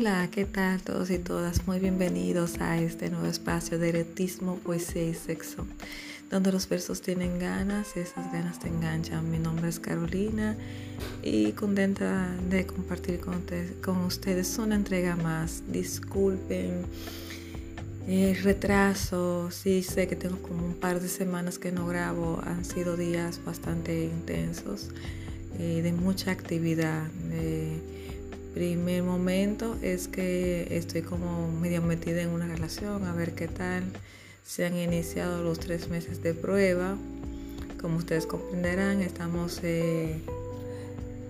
Hola, ¿qué tal todos y todas? Muy bienvenidos a este nuevo espacio de erotismo, poesía y sexo, donde los versos tienen ganas y esas ganas te enganchan. Mi nombre es Carolina y contenta de compartir con, ustedes una entrega más. Disculpen el retraso, sí sé que tengo como un par de semanas que no grabo, han sido días bastante intensos, eh, de mucha actividad. Primer momento es que estoy como medio metida en una relación, a ver qué tal. Se han iniciado los tres meses de prueba. Como ustedes comprenderán, estamos eh,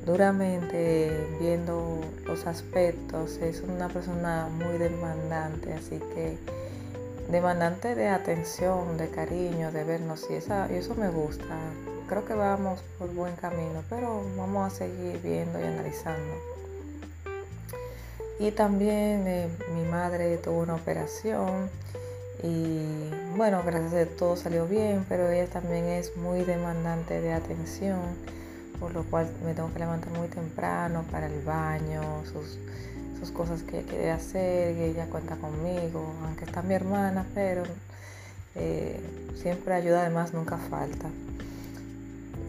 duramente viendo los aspectos. Es una persona muy demandante, así que demandante de atención, de cariño, de vernos y, esa, y eso me gusta. Creo que vamos por buen camino, pero vamos a seguir viendo y analizando. Y también eh, mi madre tuvo una operación y bueno, gracias a todo salió bien, pero ella también es muy demandante de atención, por lo cual me tengo que levantar muy temprano para el baño, sus, sus cosas que ella quiere hacer, y ella cuenta conmigo, aunque está mi hermana, pero eh, siempre ayuda, además nunca falta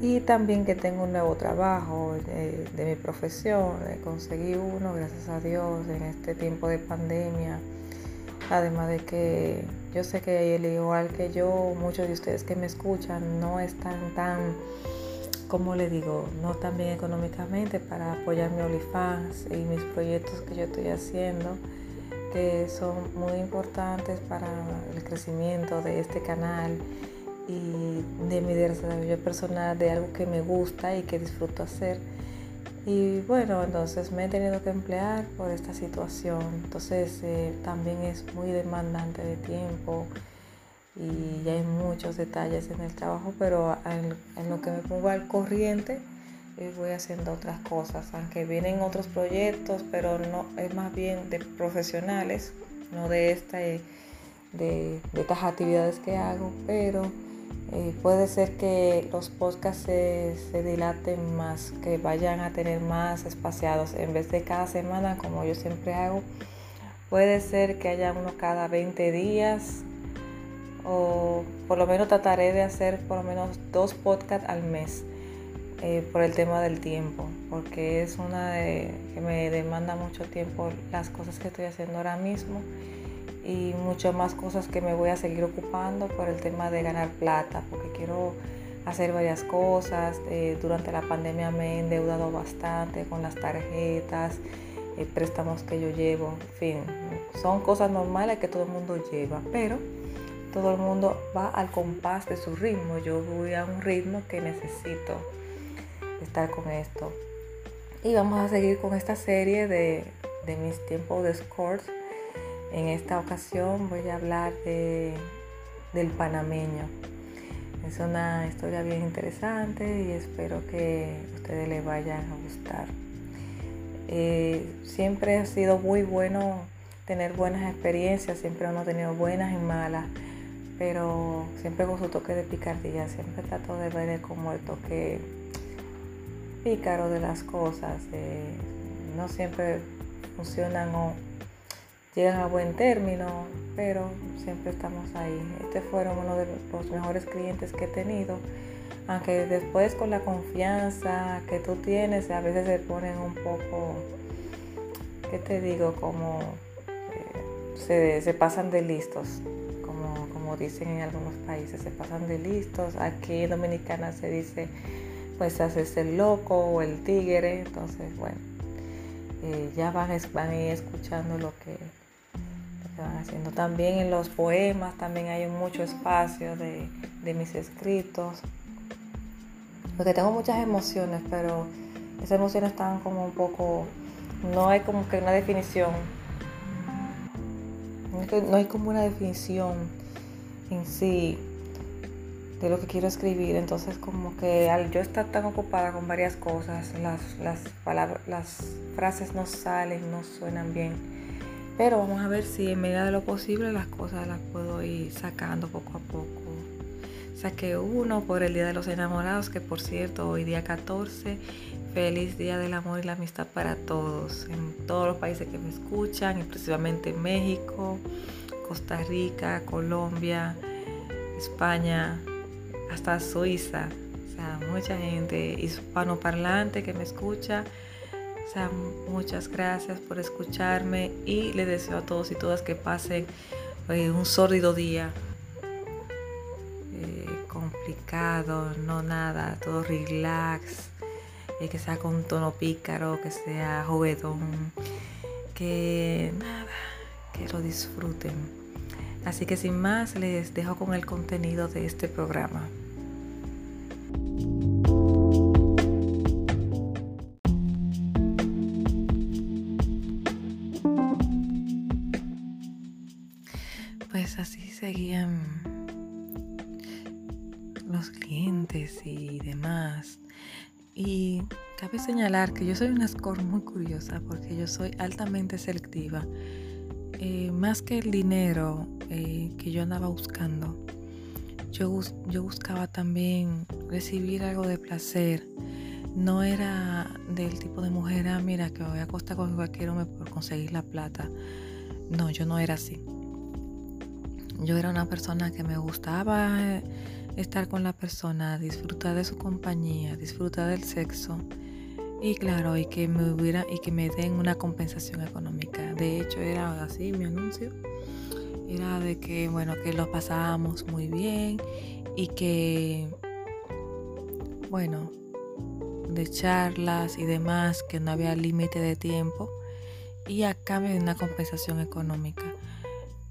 y también que tengo un nuevo trabajo de, mi profesión, conseguí uno, gracias a Dios, en este tiempo de pandemia. Además de que yo sé que él, igual que yo, muchos de ustedes que me escuchan, no están tan, como le digo, no tan bien económicamente para apoyar mi OnlyFans y mis proyectos que yo estoy haciendo, que son muy importantes para el crecimiento de este canal y de mi desarrollo personal, de algo que me gusta y que disfruto hacer. Y bueno, entonces me he tenido que emplear por esta situación. Entonces eh, también es muy demandante de tiempo y hay muchos detalles en el trabajo, pero en, lo que me pongo al corriente eh, voy haciendo otras cosas, aunque vienen otros proyectos, pero no es más bien de profesionales, no de esta de, de estas actividades que hago, pero eh, puede ser que los podcasts se, dilaten más, que vayan a tener más espaciados en vez de cada semana, como yo siempre hago. Puede ser que haya uno cada 20 días o por lo menos trataré de hacer por lo menos dos podcasts al mes eh, por el tema del tiempo, porque es una de, que me demanda mucho tiempo las cosas que estoy haciendo ahora mismo y muchas más cosas que me voy a seguir ocupando por el tema de ganar plata, porque quiero hacer varias cosas. Eh, durante la pandemia me he endeudado bastante con las tarjetas, eh, préstamos que yo llevo, en fin, son cosas normales que todo el mundo lleva, pero todo el mundo va al compás de su ritmo. Yo voy a un ritmo que necesito estar con esto. Y vamos a seguir con esta serie de, de mis tiempos de scores en esta ocasión voy a hablar de, del panameño. Es una historia bien interesante y espero que ustedes les vayan a gustar. Eh, siempre ha sido muy bueno tener buenas experiencias, siempre hemos tenido buenas y malas, pero siempre con su toque de picardía, siempre trato de ver como el toque pícaro de las cosas. Eh, no siempre funcionan o llegan a buen término, pero siempre estamos ahí. Este fueron uno de los mejores clientes que he tenido, aunque después con la confianza que tú tienes, a veces se ponen un poco, ¿qué te digo? Como eh, se, pasan de listos, como, como dicen en algunos países, se pasan de listos. Aquí en Dominicana se dice, pues haces el loco o el tigre, entonces bueno. Eh, ya van, van a ir escuchando lo que, haciendo. También en los poemas también hay mucho espacio de, mis escritos. Porque tengo muchas emociones, pero esas emociones están como un poco, no hay como que una definición. No hay como una definición en sí de lo que quiero escribir. Entonces como que al yo estar tan ocupada con varias cosas, las, las palabras, las frases no salen, no suenan bien. Pero vamos a ver si en medida de lo posible las cosas las puedo ir sacando poco a poco. Saqué uno por el Día de los Enamorados, que por cierto hoy día 14 Feliz Día del Amor y la Amistad para todos, en todos los países que me escuchan, principalmente México, Costa Rica, Colombia, España, hasta Suiza. O sea, mucha gente hispanoparlante que me escucha. Muchas gracias por escucharme y les deseo a todos y todas que pasen eh, un sórdido día. Eh, complicado, no nada, todo relax que sea con tono pícaro, que sea juguetón, que nada, que lo disfruten. Así que sin más, les dejo con el contenido de este programa. Cabe señalar que yo soy una score muy curiosa porque yo soy altamente selectiva. Eh, más que el dinero eh, que yo andaba buscando, yo, yo buscaba también recibir algo de placer. No era del tipo de mujer, ah, mira, que voy a acostar con cualquier hombre por conseguir la plata. No, yo no era así. Yo era una persona que me gustaba. Eh, estar con la persona, disfrutar de su compañía, disfrutar del sexo y claro, y que me hubiera y que me den una compensación económica. De hecho, era así mi anuncio. Era de que bueno, que lo pasábamos muy bien y que bueno, de charlas y demás, que no había límite de tiempo y a cambio de una compensación económica.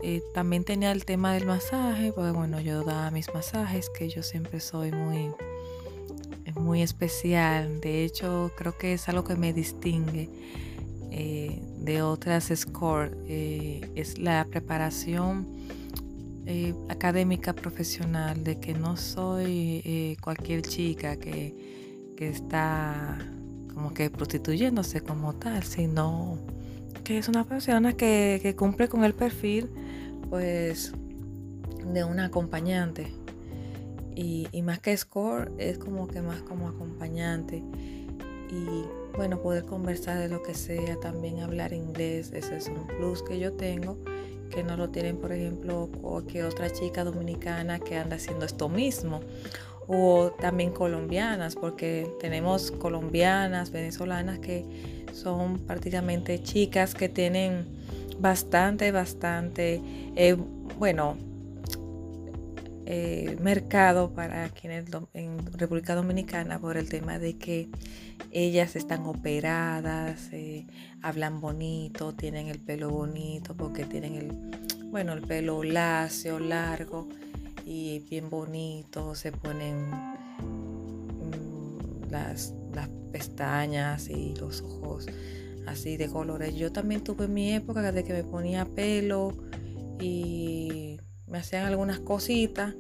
Eh, también tenía el tema del masaje, porque bueno, yo daba mis masajes, que yo siempre soy muy, muy especial. De hecho, creo que es algo que me distingue eh, de otras score. Eh, es la preparación académica profesional, de que no soy cualquier chica que, que está como que prostituyéndose como tal, sino que es una persona que, que cumple con el perfil pues de un acompañante. Y, más que score, es como que más como acompañante. Y bueno, poder conversar de lo que sea, también hablar inglés, ese es un plus que yo tengo, que no lo tienen, por ejemplo, cualquier otra chica dominicana que anda haciendo esto mismo. O también colombianas, porque tenemos colombianas, venezolanas que son prácticamente chicas que tienen bastante, bastante, eh, bueno, eh, mercado para quienes en República Dominicana por el tema de que ellas están operadas, eh, hablan bonito, tienen el pelo bonito, porque tienen el, bueno, el pelo lacio, largo y bien bonito, se ponen mm, las, las pestañas y los ojos así de colores. Yo también tuve mi época de que me ponía pelo y me hacían algunas cositas,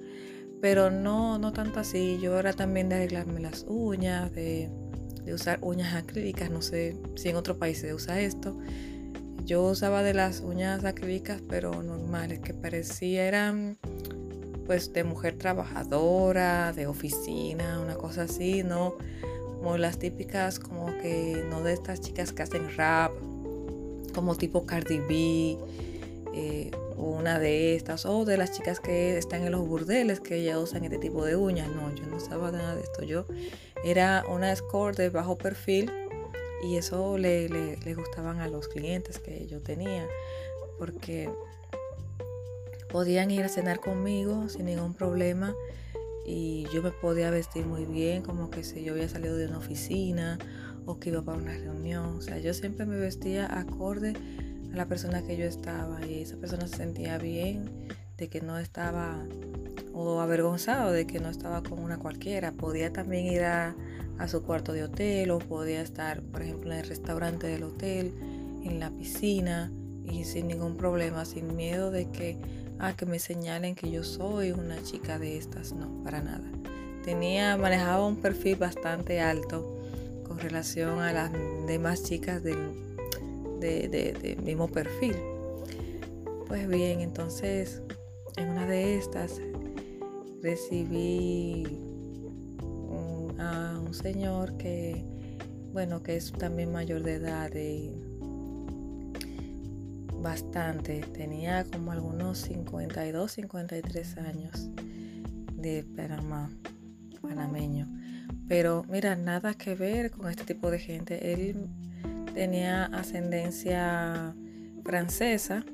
pero no, no tanto así. Yo era también de arreglarme las uñas, de, usar uñas acrílicas. No sé si en otro país se usa esto. Yo usaba de las uñas acrílicas, pero normales, que parecía eran pues de mujer trabajadora, de oficina, una cosa así, no como las típicas, como que no de estas chicas que hacen rap, como tipo Cardi B, eh, una de estas, o de las chicas que están en los burdeles que ya usan este tipo de uñas. No, yo no usaba nada de esto. Yo era una score de bajo perfil y eso le, le gustaban a los clientes que yo tenía, porque podían ir a cenar conmigo sin ningún problema y yo me podía vestir muy bien, como que si yo había salido de una oficina o que iba para una reunión. O sea, yo siempre me vestía acorde a la persona que yo estaba y esa persona se sentía bien de que no estaba o avergonzado de que no estaba con una cualquiera. Podía también ir a, a su cuarto de hotel o podía estar, por ejemplo, en el restaurante del hotel, en la piscina y sin ningún problema, sin miedo de que a que me señalen que yo soy una chica de estas, no, para nada. Tenía, manejaba un perfil bastante alto con relación a las demás chicas del de, mismo perfil. Pues bien, entonces en una de estas recibí a un señor que bueno, que es también mayor de edad y bastante, tenía como algunos 52, 53 años de Panamá, panameño. Pero mira, nada que ver con este tipo de gente. Él tenía ascendencia francesa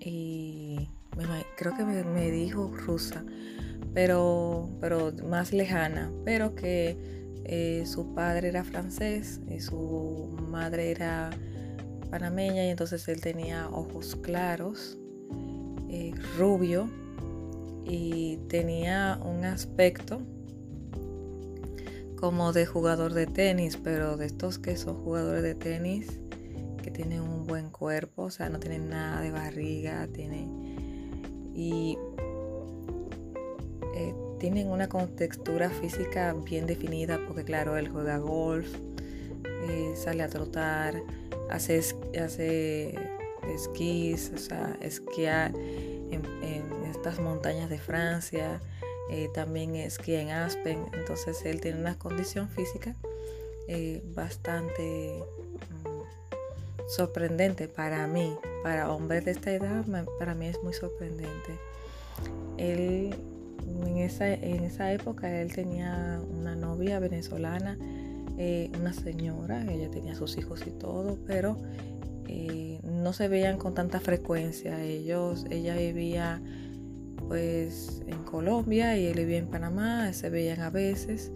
y creo que me, dijo rusa, pero, pero más lejana, pero que eh, su padre era francés y su madre era panameña y entonces él tenía ojos claros, eh, rubio y tenía un aspecto como de jugador de tenis, pero de estos que son jugadores de tenis que tienen un buen cuerpo, o sea, no tienen nada de barriga, tiene y eh, tienen una contextura física bien definida porque claro, él juega golf, eh, sale a trotar, hace, hace esquís, o sea, esquiar en, estas montañas de Francia, eh, también esquía en Aspen, entonces él tiene una condición física bastante mm, sorprendente para mí, para hombres de esta edad, para mí es muy sorprendente. Él en esa, en esa época él tenía una novia venezolana, eh, una señora, ella tenía sus hijos y todo, pero eh, no se veían con tanta frecuencia. Ellos, ella vivía pues en Colombia y él vivía en Panamá, se veían a veces.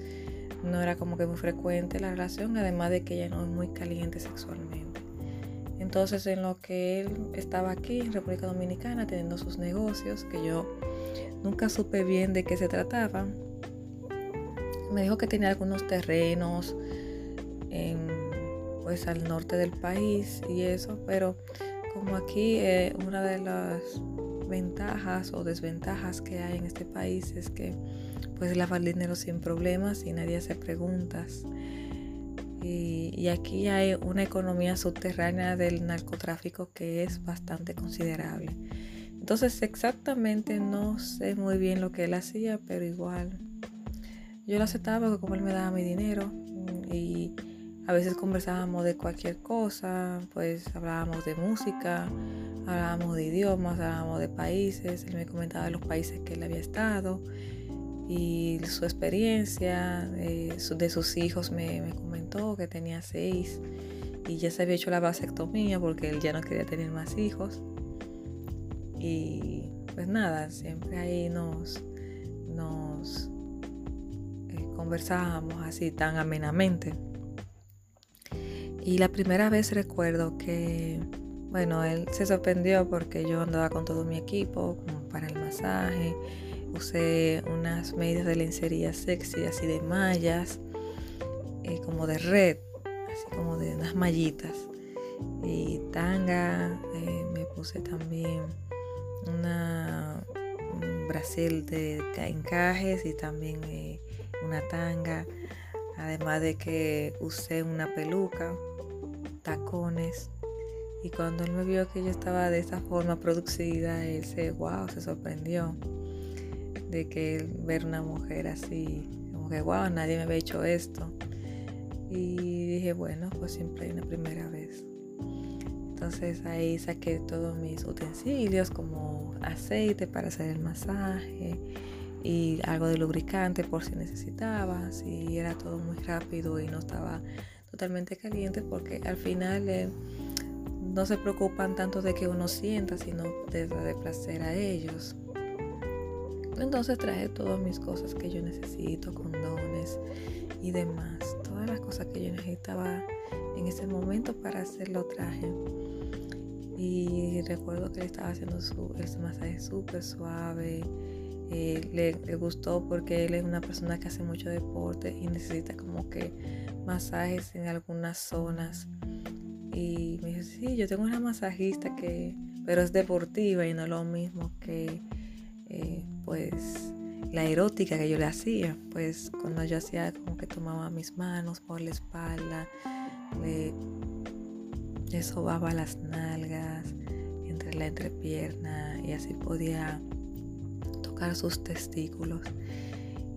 No era como que muy frecuente la relación, además de que ella no es muy caliente sexualmente. Entonces en lo que él estaba aquí en República Dominicana teniendo sus negocios, que yo Nunca supe bien de qué se trataba. Me dijo que tenía algunos terrenos pues al norte del país y eso, pero como aquí eh, una de las ventajas o desventajas que hay en este país es que pues lavar dinero sin problemas y nadie hace preguntas. Y, y, aquí hay una economía subterránea del narcotráfico que es bastante considerable. Entonces exactamente no sé muy bien lo que él hacía, pero igual yo lo aceptaba porque como él me daba mi dinero mm, y a veces conversábamos de cualquier cosa, pues hablábamos de música, hablábamos de idiomas, hablábamos de países, él me comentaba de los países que él había estado y su experiencia, de, sus hijos me, me comentó que tenía seis y ya se había hecho la vasectomía porque él ya no quería tener más hijos. Y pues nada, siempre ahí nos, nos eh, conversábamos así tan amenamente. Y la primera vez recuerdo que, bueno, él se sorprendió porque yo andaba con todo mi equipo como para el masaje. Usé unas medias de lencería sexy, así de mallas, eh, como de red, así como de unas mallitas. Y tanga, eh, me puse también una, un brasil de encajes y también eh, una tanga. Además de que usé una peluca, tacones. Y cuando él me vio que yo estaba de esa forma producida, él se, wow, se sorprendió de que ver una mujer así, como que, wow, nadie me había hecho esto. Y dije, bueno, pues siempre hay una primera vez. Entonces ahí saqué todos mis utensilios como aceite para hacer el masaje y algo de lubricante por si necesitaba, si era todo muy rápido y no estaba totalmente caliente porque al final eh, no se preocupan tanto de que uno sienta, sino de placer a ellos. Entonces traje todas mis cosas que yo necesito, condones y demás, todas las cosas que yo necesitaba en ese momento para hacerlo traje. Y recuerdo que le estaba haciendo su, el masaje súper suave. Eh, le, gustó porque él es una persona que hace mucho deporte y necesita como que masajes en algunas zonas. Y me dijo, sí, yo tengo una masajista que, pero es deportiva y no lo mismo que eh, pues la erótica que yo le hacía. Pues cuando yo hacía como que tomaba mis manos por la espalda, le le sobaba las nalgas, entre la entrepierna y así podía tocar sus testículos.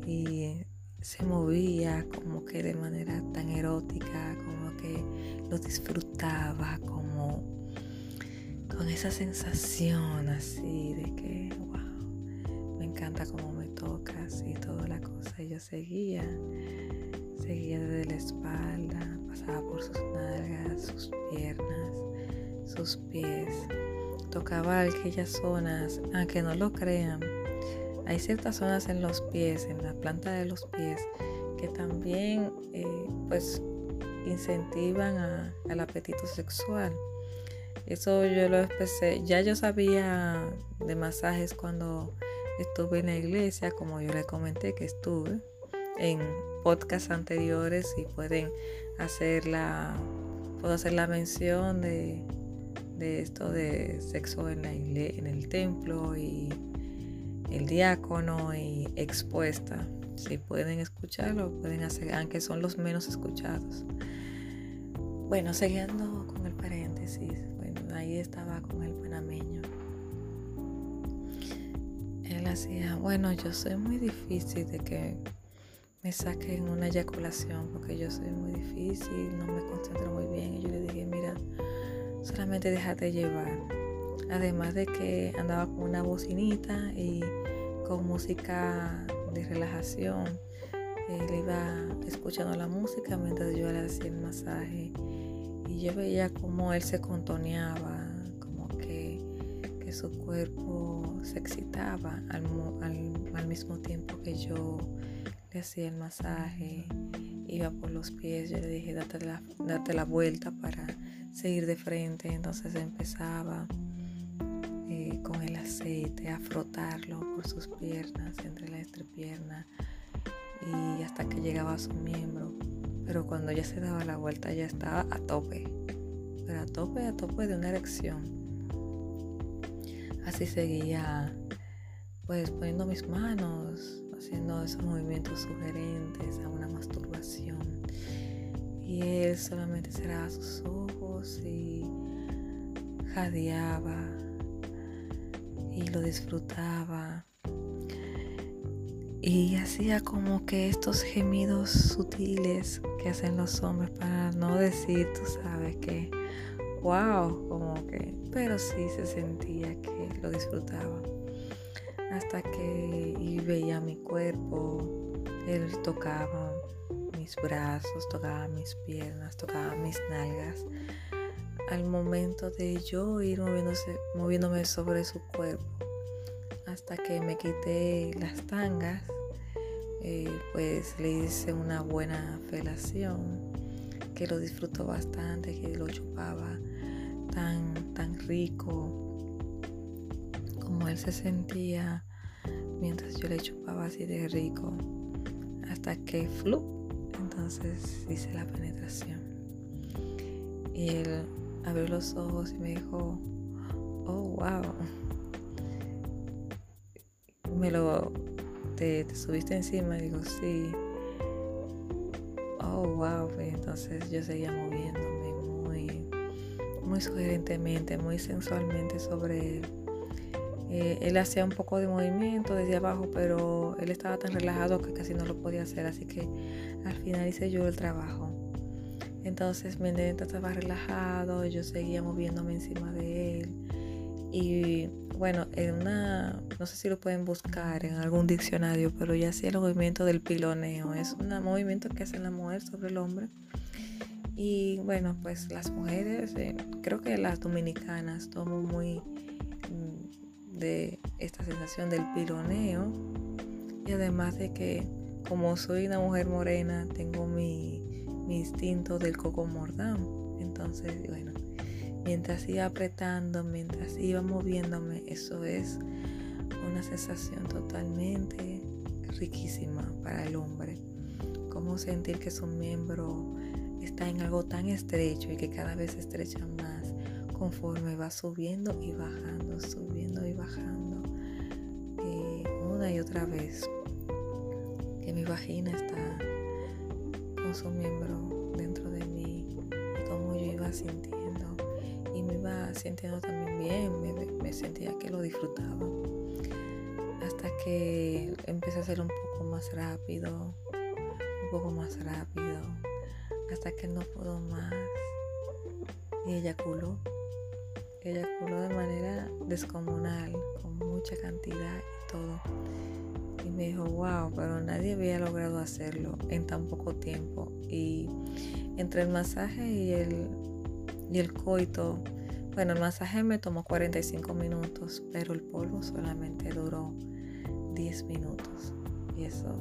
Y se movía como que de manera tan erótica, como que lo disfrutaba, como con esa sensación así de que, wow, me encanta cómo me tocas y toda la cosa. Y yo seguía, seguía desde la espalda, pasaba por sus nalgas, sus piernas, sus pies, tocaba aquellas zonas, aunque no lo crean. Hay ciertas zonas en los pies, en la planta de los pies, que también eh, pues incentivan al apetito sexual. Eso yo lo empecé, ya yo sabía de masajes cuando estuve en la iglesia, como yo le comenté que estuve en podcasts anteriores y pueden hacer la, puedo hacer la mención de, de esto de sexo en, la en el templo y el diácono y expuesta. Si pueden escucharlo, pueden hacer, aunque son los menos escuchados. Bueno, siguiendo con el paréntesis, ahí estaba con el panameño. Él hacía, bueno, yo soy muy difícil de que me saquen una eyaculación porque yo soy muy difícil, no me concentro muy bien. Y yo le dije, mira, solamente déjate llevar. Además de que andaba con una bocinita y con música de relajación. Él iba escuchando la música mientras yo le hacía el masaje y yo veía como él se contoneaba, como que, su cuerpo se excitaba al, mismo tiempo que yo le hacía el masaje, iba por los pies, yo le dije date la, date la vuelta para seguir de frente, entonces empezaba eh, con el aceite a frotarlo por sus piernas, entre la entrepierna y hasta que llegaba a su miembro pero cuando ya se daba la vuelta ya estaba a tope, pero a tope, a tope de una erección. Así seguía, pues poniendo mis manos, haciendo esos movimientos sugerentes a una masturbación. Y él solamente cerraba sus ojos y jadeaba y lo disfrutaba y hacía como que estos gemidos sutiles que hacen los hombres para no decir, tú sabes que, wow, como que, pero sí se sentía que lo disfrutaba. Hasta que y veía mi cuerpo, él tocaba mis brazos, tocaba mis piernas, tocaba mis nalgas. Al momento de yo ir moviéndose, moviéndome sobre su cuerpo, hasta que me quité las tangas, eh, pues le hice una buena felación, que lo disfrutó bastante, que lo chupaba tan, tan rico, como él se sentía mientras yo le chupaba así de rico, hasta que flu, entonces hice la penetración. Y él abrió los ojos y me dijo, oh, wow me lo te, subiste encima. Y digo sí oh wow entonces yo seguía moviéndome muy muy sugerentemente muy sensualmente sobre él. Eh, él hacía un poco de movimiento desde abajo pero él estaba tan relajado que casi no lo podía hacer. Así que al final hice yo el trabajo entonces mi estaba relajado yo seguía moviéndome encima de él y bueno, en una, no sé si lo pueden buscar en algún diccionario, pero ya hacía el movimiento del piloneo. Es un movimiento que hace la mujer sobre el hombre. Y bueno, pues las mujeres, eh, creo que las dominicanas tomo muy mm, de esta sensación del piloneo. Y además de que como soy una mujer morena, tengo mi, instinto del coco mordán. Entonces, bueno, mientras iba apretando, mientras iba moviéndome, eso es una sensación totalmente riquísima para el hombre. Como sentir que su miembro está en algo tan estrecho y que cada vez se estrecha más conforme va subiendo y bajando, subiendo y bajando. Y una y otra vez que mi vagina está su miembro dentro de mí y como yo iba sintiendo y me iba sintiendo también bien, me, sentía que lo disfrutaba. Hasta que empecé a hacerlo un poco más rápido, poco más rápido, hasta que no pudo más. Y eyaculó. Eyaculó de manera descomunal, con mucha cantidad y todo. Dijo, wow, pero nadie había logrado hacerlo en tan poco tiempo. Y entre el masaje y el, y el coito, bueno, el masaje me tomó 45 minutos, pero el polvo solamente duró 10 minutos. Y eso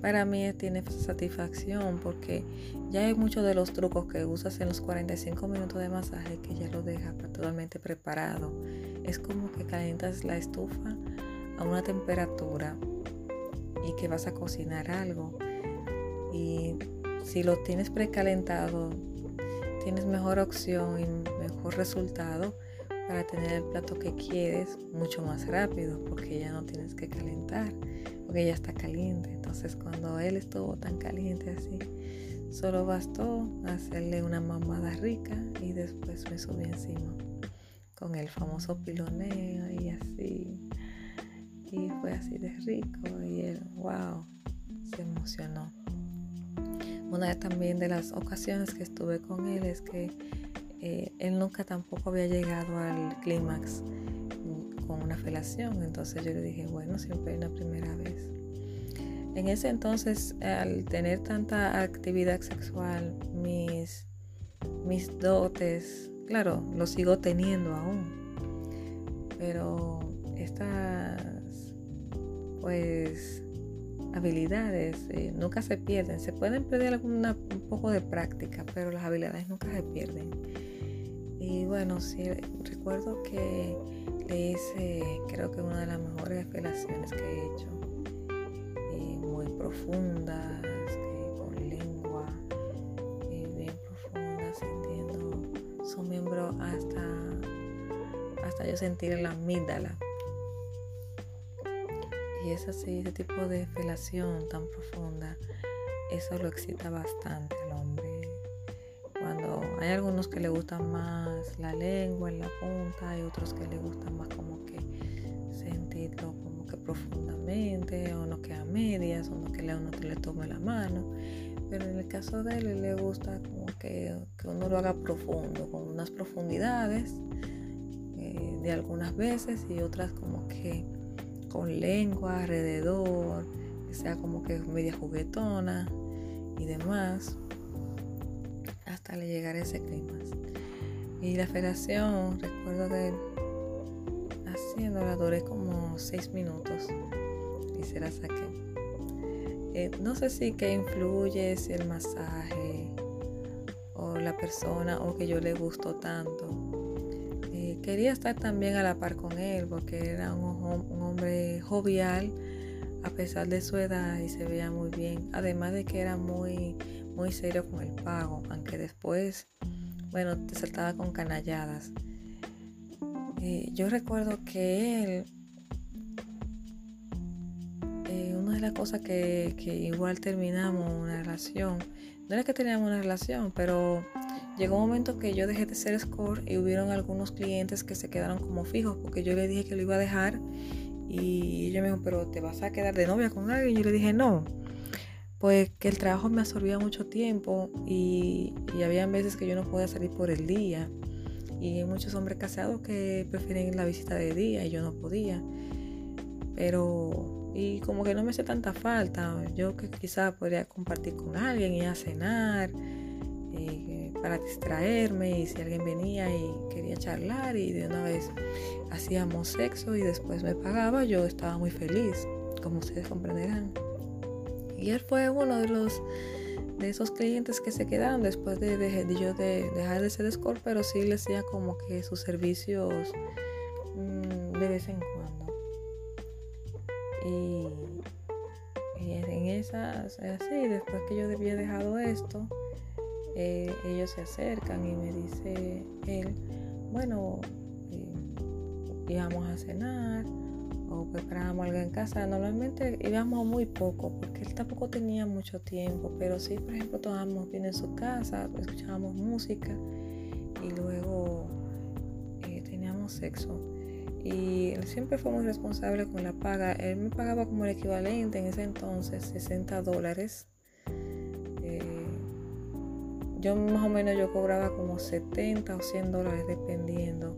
para mí tiene satisfacción porque ya hay muchos de los trucos que usas en los 45 minutos de masaje que ya lo dejas totalmente preparado. Es como que calientas la estufa a una temperatura y que vas a cocinar algo. Y si lo tienes precalentado, tienes mejor opción y mejor resultado para tener el plato que quieres mucho más rápido porque ya no tienes que calentar porque ya está caliente. Entonces cuando él estuvo tan caliente así, solo bastó hacerle una mamada rica y después me subí encima con el famoso piloneo y así. Y fue así de rico y él, wow, se emocionó. Una también de las ocasiones que estuve con él es que eh, él nunca tampoco había llegado al clímax con una felación. Entonces yo le dije, bueno, siempre hay una primera vez. En ese entonces, al tener tanta actividad sexual, mis, mis dotes, claro, lo sigo teniendo aún. Pero estas, pues, habilidades eh, nunca se pierden. Se pueden perder alguna, un poco de práctica, pero las habilidades nunca se pierden. Y bueno, sí, recuerdo que le hice, creo que una de las mejores apelaciones que he hecho. muy profundas, con lengua bien profunda, sintiendo su miembro hasta, hasta yo sentir la amígdala. Y es ese tipo de felación tan profunda, eso lo excita bastante al hombre cuando hay algunos que le gustan más la lengua en la punta, hay otros que le gustan más como que sentirlo como que profundamente, o no que a medias, o no que uno le tome la mano. Pero en el caso de él, le gusta como que, uno lo haga profundo, con unas profundidades eh, de algunas veces y otras como que con lengua alrededor, que sea como que media juguetona y demás hasta le llegar ese clima. Y la federación, recuerdo que haciéndola duré como seis minutos y se la saqué. Eh, no sé si que influye si el masaje o la persona o que yo le gustó tanto. Eh, quería estar también a la par con él porque era un jovial a pesar de su edad y se veía muy bien. Además de que era muy muy serio con el pago, aunque después, bueno, te saltaba con canalladas. Eh, yo recuerdo que él, eh, una de las cosas que, igual terminamos una relación, no era que teníamos una relación, pero llegó un momento que yo dejé de ser score y hubieron algunos clientes que se quedaron como fijos porque yo le dije que lo iba a dejar y ella me dijo, pero te vas a quedar de novia con alguien. Y yo le dije, no, pues que el trabajo me absorbía mucho tiempo y, había veces que yo no podía salir por el día. Y hay muchos hombres casados que prefieren la visita de día y yo no podía. Pero, y como que no me hace tanta falta. Yo que quizás podría compartir con alguien y a cenar eh, para distraerme. Y si alguien venía y quería charlar y de una vez hacíamos sexo y después me pagaba, yo estaba muy feliz, como ustedes comprenderán. Y él fue uno de los de esos clientes que se quedaron después de, yo de dejar de ser score, pero sí le hacía como que sus servicios mm, de vez en cuando. Y, en esas, así, después que yo había dejado esto, eh, ellos se acercan y me dice él, bueno, eh, íbamos a cenar o preparábamos algo en casa. Normalmente íbamos muy poco porque él tampoco tenía mucho tiempo, pero sí, por ejemplo, tomábamos bien en su casa, escuchábamos música y luego eh, teníamos sexo. Y él siempre fue muy responsable con la paga. Él me pagaba como el equivalente en ese entonces 60 dólares yo más o menos yo cobraba como 70 o 100 dólares dependiendo.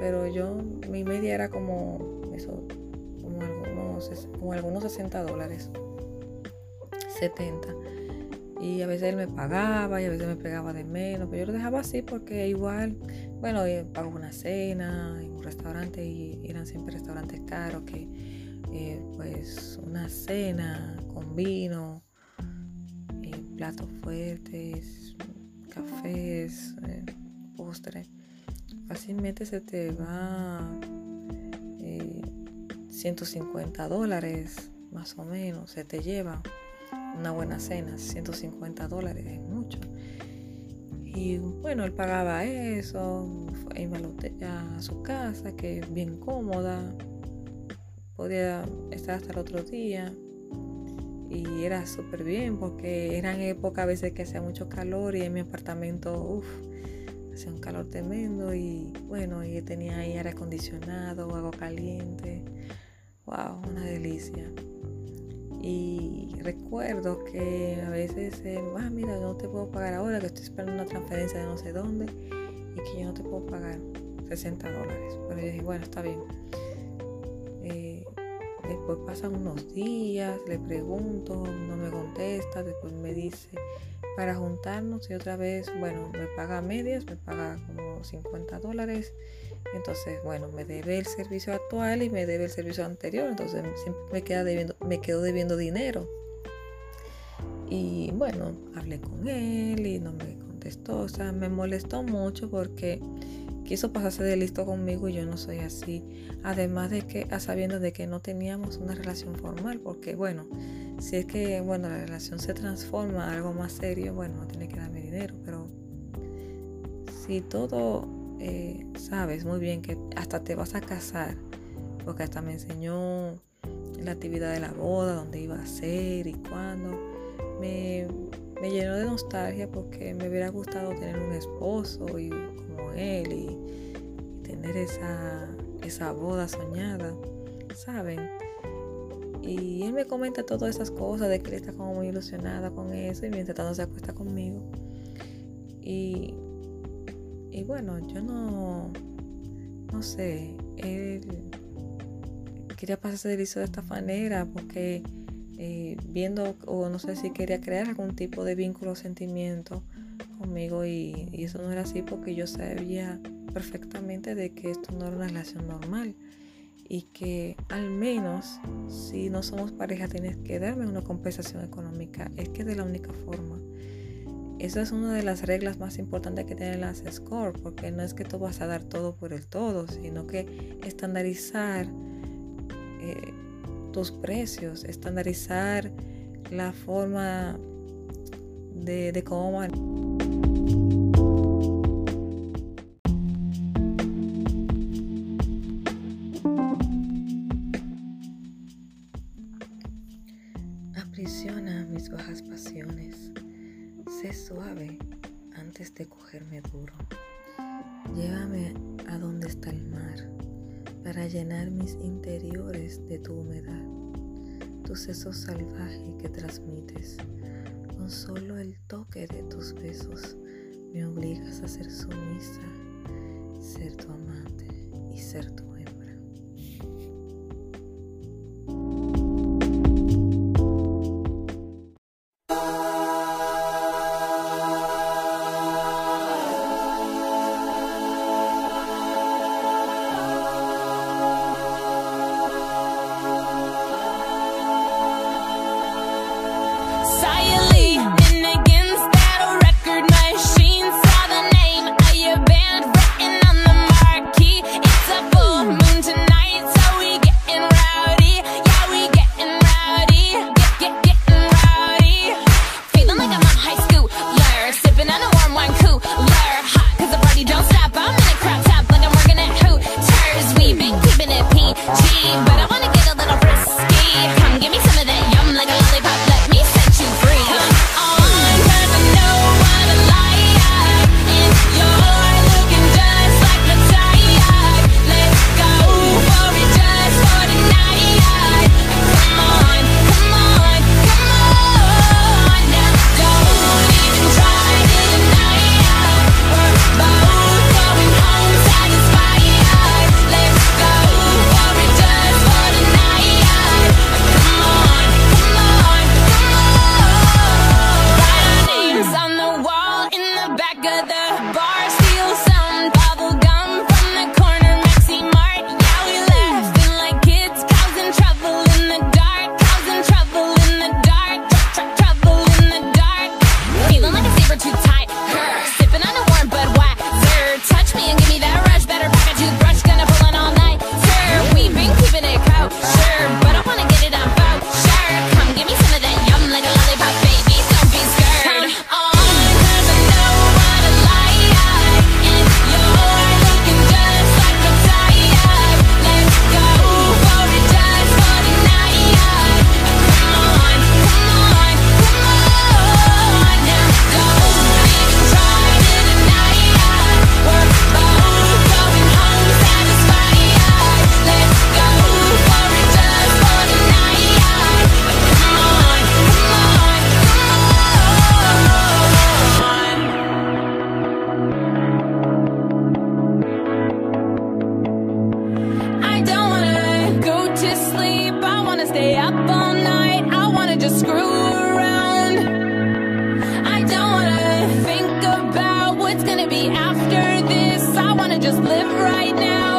Pero yo, mi media era como eso, como algunos, como algunos 60 dólares. 70. Y a veces él me pagaba y a veces me pegaba de menos, pero yo lo dejaba así porque igual, bueno, eh, pago una cena en un restaurante y eran siempre restaurantes caros que eh, pues una cena con vino, eh, platos fuertes, cafés, eh, postre, fácilmente se te va 150 dólares más o menos, se te lleva una buena cena, 150 dólares es mucho. Y bueno, él pagaba eso, iba a su casa, que es bien cómoda, podía estar hasta el otro día y era súper bien porque eran épocas a veces que hacía mucho calor y en mi apartamento, uff, hacía un calor tremendo y bueno, y tenía ahí aire acondicionado, agua caliente, wow, una delicia. Y recuerdo que a veces, ah, mira, no te puedo pagar ahora, que estoy esperando una transferencia de no sé dónde y que yo no te puedo pagar 60 dólares. Pero yo dije, bueno, está bien. Después pasan unos días, le pregunto, no me contesta, después me dice para juntarnos y otra vez, bueno, me paga medias, me paga como 50 dólares. Entonces, bueno, me debe el servicio actual y me debe el servicio anterior. Entonces siempre me, queda debiendo, me quedo debiendo dinero. Y bueno, hablé con él y no me contestó. O sea, me molestó mucho porque quiso pasarse de listo conmigo y yo no soy así. Además de que, a sabiendo de que no teníamos una relación formal, porque bueno, si es que, bueno, la relación se transforma a algo más serio, bueno, no tiene que darme dinero, pero si todo, eh, sabes muy bien que hasta te vas a casar, porque hasta me enseñó la actividad de la boda, dónde iba a ser y cuándo, me, me llenó de nostalgia porque me hubiera gustado tener un esposo y él y, tener esa, esa boda soñada, ¿saben? Y él me comenta todas esas cosas de que él está como muy ilusionada con eso y mientras tanto se acuesta conmigo. Y, y bueno, yo no, no sé, él quería pasarse de liso de esta manera porque eh, viendo o no sé si quería crear algún tipo de vínculo o sentimiento y, eso no era así porque yo sabía perfectamente de que esto no era una relación normal y que al menos si no somos pareja tienes que darme una compensación económica. Es que de la única forma. Esa es una de las reglas más importantes que tienen las SCORE, porque no es que tú vas a dar todo por el todo, sino que estandarizar eh, tus precios, estandarizar la forma de cómo... Sé suave antes de cogerme duro. Llévame a donde está el mar para llenar mis interiores de tu humedad, tu seso salvaje que transmites con solo el toque de tus besos me obligas a ser sumisa, ser tu amante y ser tu it's gonna be after this. I wanna just live right now.